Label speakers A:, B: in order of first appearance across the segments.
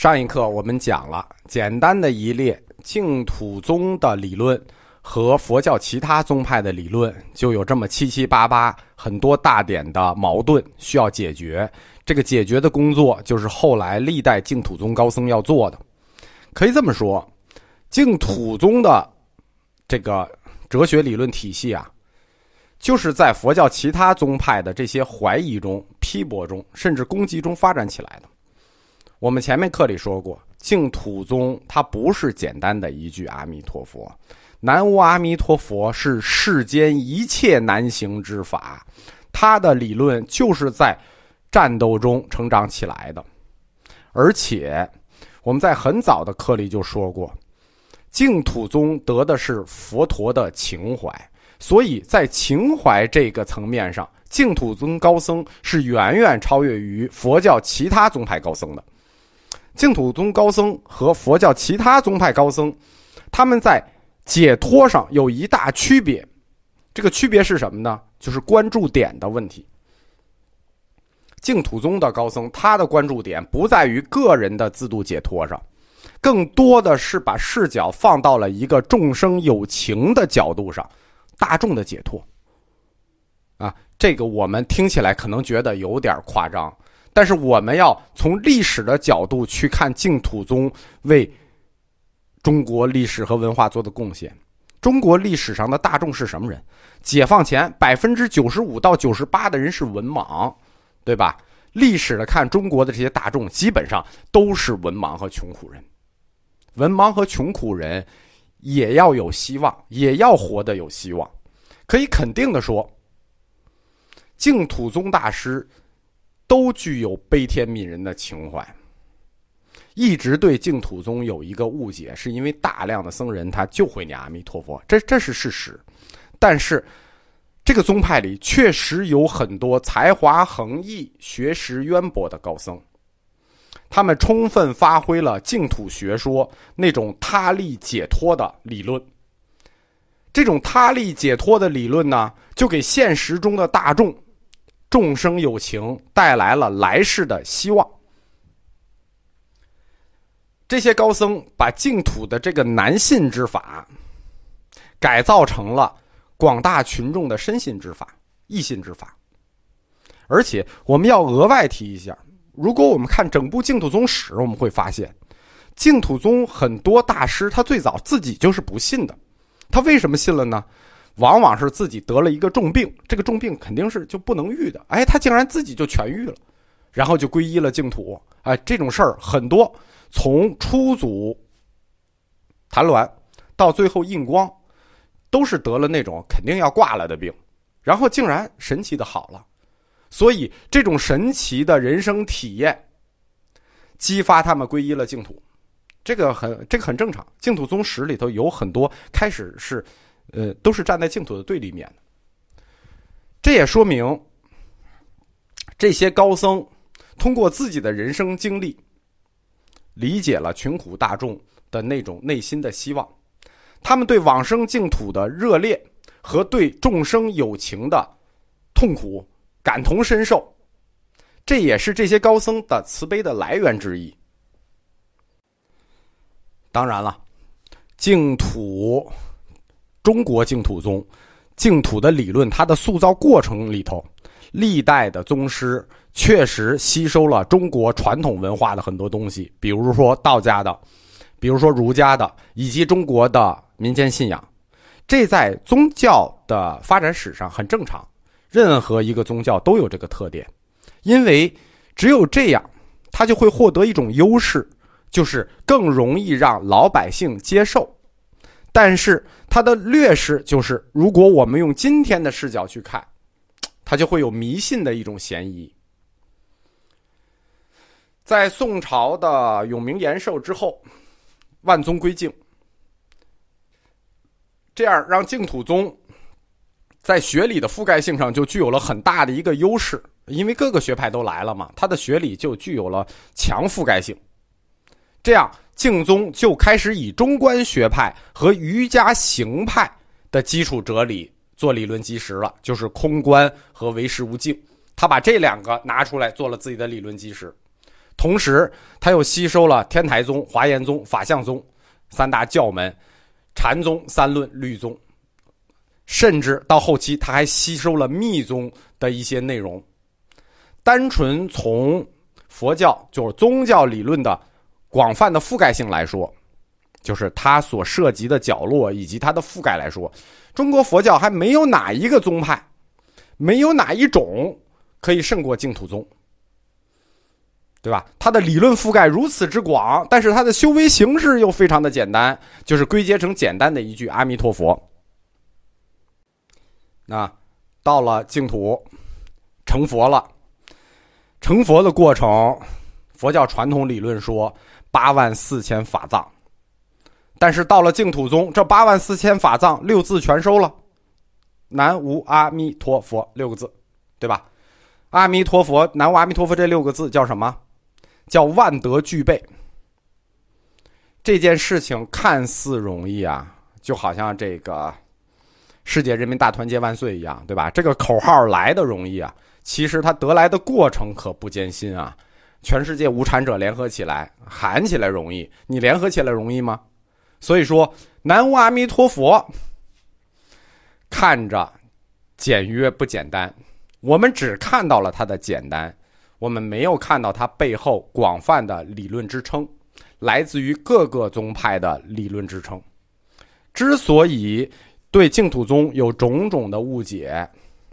A: 上一课我们讲了简单的一列净土宗的理论和佛教其他宗派的理论，就有这么七七八八很多大点的矛盾需要解决。这个解决的工作就是后来历代净土宗高僧要做的。可以这么说，净土宗的这个哲学理论体系啊，就是在佛教其他宗派的这些怀疑中、批驳中，甚至攻击中发展起来的。我们前面课里说过，净土宗它不是简单的一句阿弥陀佛。南无阿弥陀佛是世间一切难行之法，他的理论就是在战斗中成长起来的。而且我们在很早的课里就说过，净土宗得的是佛陀的情怀，所以在情怀这个层面上，净土宗高僧是远远超越于佛教其他宗派高僧的。净土宗高僧和佛教其他宗派高僧，他们在解脱上有一大区别，这个区别是什么呢？就是关注点的问题。净土宗的高僧，他的关注点不在于个人的自度解脱上，更多的是把视角放到了一个众生有情的角度上，大众的解脱。啊，这个我们听起来可能觉得有点夸张，但是我们要从历史的角度去看净土宗为。中国历史和文化做的贡献。中国历史上的大众是什么人？解放前百分之九十五到九十八的人是文盲，对吧？历史的看中国的这些大众，基本上都是文盲和穷苦人。文盲和穷苦人也要有希望，也要活得有希望。可以肯定的说，净土宗大师都具有悲天悯人的情怀。一直对净土宗有一个误解，是因为大量的僧人他就会念阿弥陀佛，这这是事实。但是，这个宗派里确实有很多才华横溢、学识渊博的高僧，他们充分发挥了净土学说那种他力解脱的理论。这种他力解脱的理论呢，就给现实中的大众、众生有情带来了来世的希望。这些高僧把净土的这个难信之法，改造成了广大群众的深信之法、易信之法。而且我们要额外提一下，如果我们看整部净土宗史，我们会发现，净土宗很多大师他最早自己就是不信的。他为什么信了呢？往往是自己得了一个重病，这个重病肯定是就不能愈的。哎，他竟然自己就痊愈了，然后就皈依了净土。哎，这种事儿很多。从初祖谭鸾到最后印光，都是得了那种肯定要挂了的病，然后竟然神奇的好了。所以这种神奇的人生体验，激发他们皈依了净土，这个很这个很正常。净土宗史里头有很多开始是，呃，都是站在净土的对立面的。这也说明，这些高僧通过自己的人生经历。理解了穷苦大众的那种内心的希望，他们对往生净土的热烈和对众生有情的痛苦感同身受，这也是这些高僧的慈悲的来源之一。当然了，净土中国净土宗净土的理论，它的塑造过程里头，历代的宗师。确实吸收了中国传统文化的很多东西，比如说道家的，比如说儒家的，以及中国的民间信仰。这在宗教的发展史上很正常，任何一个宗教都有这个特点，因为只有这样，它就会获得一种优势，就是更容易让老百姓接受。但是它的劣势就是，如果我们用今天的视角去看，它就会有迷信的一种嫌疑。在宋朝的永明延寿之后，万宗归净，这样让净土宗在学理的覆盖性上就具有了很大的一个优势，因为各个学派都来了嘛，它的学理就具有了强覆盖性。这样，净宗就开始以中观学派和瑜伽行派的基础哲理做理论基石了，就是空观和唯识无境。他把这两个拿出来做了自己的理论基石。同时他又吸收了天台宗、华严宗、法相宗三大教门，禅宗、三论、律宗，甚至到后期他还吸收了密宗的一些内容。单纯从佛教就是宗教理论的广泛的覆盖性来说，就是它所涉及的角落以及它的覆盖来说，中国佛教还没有哪一个宗派，没有哪一种可以胜过净土宗，对吧？它的理论覆盖如此之广，但是它的修为形式又非常的简单，就是归结成简单的一句阿弥陀佛。那到了净土，成佛了。成佛的过程，佛教传统理论说八万四千法藏，但是到了净土宗，这八万四千法藏六字全收了，南无阿弥陀佛六个字，对吧？阿弥陀佛，南无阿弥陀佛这六个字叫什么？叫万德俱备。这件事情看似容易啊，就好像这个世界人民大团结万岁一样，对吧？这个口号来的容易啊。其实它得来的过程可不艰辛啊！全世界无产者联合起来喊起来容易，你联合起来容易吗？所以说，南无阿弥陀佛，看着简约不简单。我们只看到了它的简单，我们没有看到它背后广泛的理论支撑，来自于各个宗派的理论支撑。之所以对净土宗有种种的误解，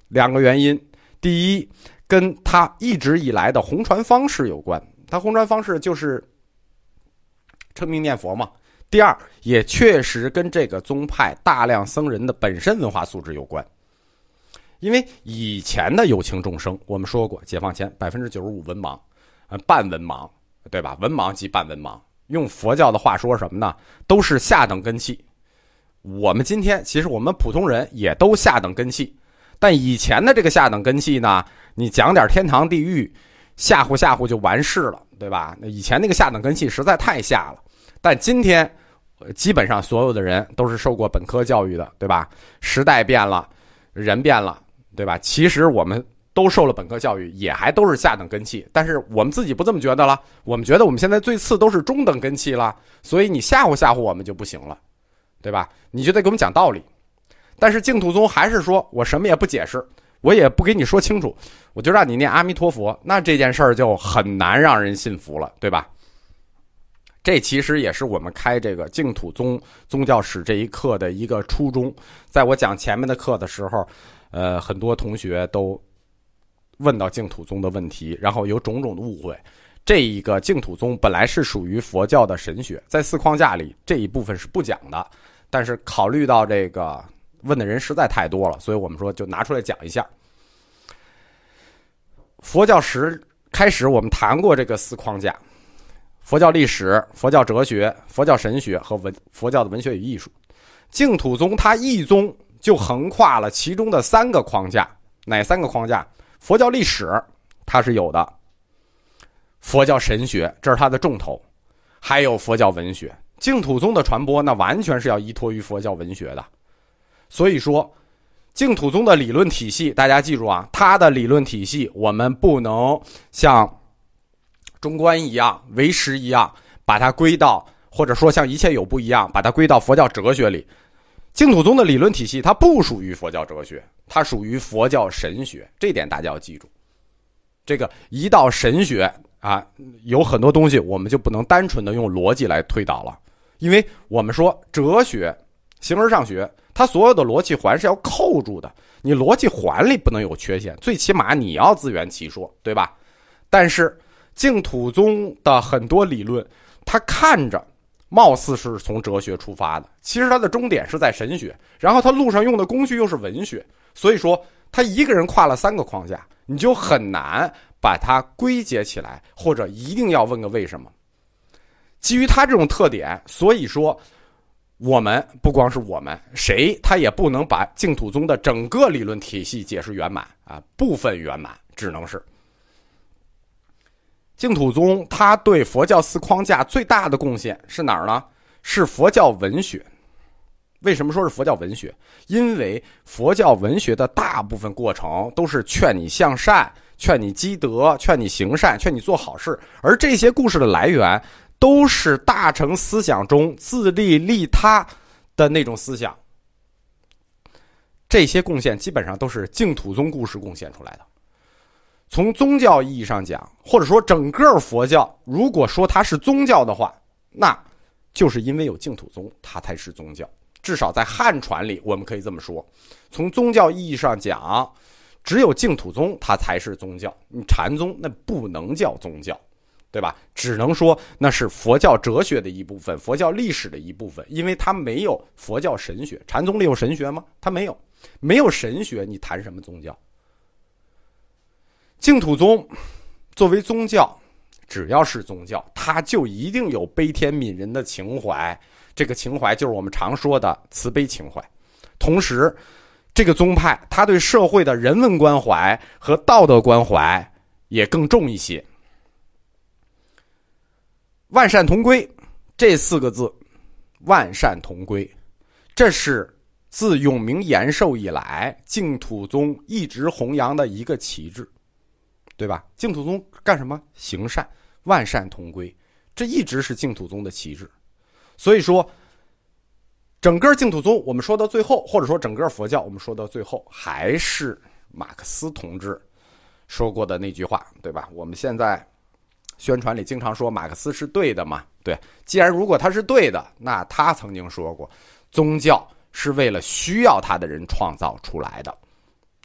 A: 两个原因。第一，跟他一直以来的红传方式有关，他红传方式就是称名念佛嘛。第二，也确实跟这个宗派大量僧人的本身文化素质有关。因为以前的有情众生，我们说过，解放前百分之九十五文盲，呃，半文盲，对吧？文盲及半文盲，用佛教的话说什么呢？都是下等根器。我们今天其实我们普通人也都下等根器。但以前的这个下等根器呢，你讲点天堂地狱，吓唬吓唬就完事了，对吧？那以前那个下等根器实在太下了。但今天，基本上所有的人都是受过本科教育的，对吧？时代变了，人变了，对吧？其实我们都受了本科教育，也还都是下等根器。但是我们自己不这么觉得了，我们觉得我们现在最次都是中等根器了。所以你吓唬吓唬我们就不行了，对吧？你就得给我们讲道理。但是净土宗还是说，我什么也不解释，我也不给你说清楚，我就让你念阿弥陀佛，那这件事儿就很难让人信服了，对吧？这其实也是我们开这个净土宗宗教史这一课的一个初衷。在我讲前面的课的时候，呃，很多同学都问到净土宗的问题，然后有种种的误会。这一个净土宗本来是属于佛教的神学，在四框架里这一部分是不讲的，但是考虑到这个。问的人实在太多了，所以我们说就拿出来讲一下。佛教史开始，我们谈过这个四框架：佛教历史、佛教哲学、佛教神学和文佛教的文学与艺术。净土宗它一宗就横跨了其中的三个框架，哪三个框架？佛教历史它是有的，佛教神学这是它的重头，还有佛教文学。净土宗的传播那完全是要依托于佛教文学的。所以说，净土宗的理论体系，大家记住啊，它的理论体系我们不能像中观一样、唯识一样把它归到，或者说像一切有不一样把它归到佛教哲学里。净土宗的理论体系它不属于佛教哲学，它属于佛教神学，这点大家要记住。这个一到神学啊，有很多东西我们就不能单纯的用逻辑来推导了，因为我们说哲学。形而上学，它所有的逻辑环是要扣住的，你逻辑环里不能有缺陷，最起码你要自圆其说，对吧？但是净土宗的很多理论，它看着貌似是从哲学出发的，其实它的终点是在神学，然后它路上用的工具又是文学，所以说他一个人跨了三个框架，你就很难把它归结起来，或者一定要问个为什么。基于他这种特点，所以说。我们不光是我们，谁他也不能把净土宗的整个理论体系解释圆满啊，部分圆满只能是。净土宗他对佛教四框架最大的贡献是哪儿呢？是佛教文学。为什么说是佛教文学？因为佛教文学的大部分过程都是劝你向善、劝你积德，劝你行善，劝你做好事。而这些故事的来源，都是大乘思想中自利利他的那种思想。这些贡献基本上都是净土宗故事贡献出来的。从宗教意义上讲，或者说整个佛教，如果说它是宗教的话，那就是因为有净土宗，它才是宗教。至少在汉传里，我们可以这么说。从宗教意义上讲，只有净土宗它才是宗教。你禅宗那不能叫宗教，对吧？只能说那是佛教哲学的一部分，佛教历史的一部分，因为它没有佛教神学。禅宗里有神学吗？它没有。没有神学，你谈什么宗教？净土宗作为宗教，只要是宗教，它就一定有悲天悯人的情怀。这个情怀就是我们常说的慈悲情怀。同时，这个宗派它对社会的人文关怀和道德关怀也更重一些。万善同归这四个字，万善同归，这是。自永明延寿以来，净土宗一直弘扬的一个旗帜，对吧？净土宗干什么？行善，万善同归，这一直是净土宗的旗帜。所以说，整个净土宗，我们说到最后，或者说整个佛教，我们说到最后，还是马克思同志说过的那句话，对吧？我们现在宣传里经常说马克思是对的嘛？对，既然如果他是对的，那他曾经说过，宗教。是为了需要他的人创造出来的，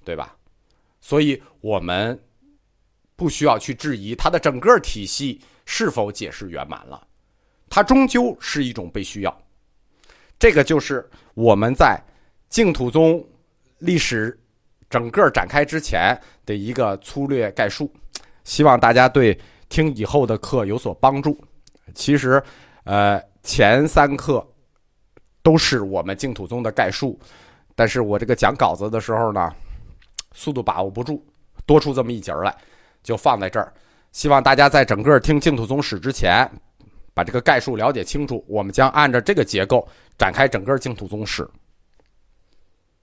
A: 对吧？所以我们不需要去质疑他的整个体系是否解释圆满了，它终究是一种被需要。这个就是我们在净土宗历史整个展开之前的一个粗略概述，希望大家对听以后的课有所帮助。其实，呃，前三课。都是我们净土宗的概述，但是我这个讲稿子的时候呢，速度把握不住，多出这么一节来，就放在这儿。希望大家在整个听净土宗史之前，把这个概述了解清楚。我们将按照这个结构展开整个净土宗史。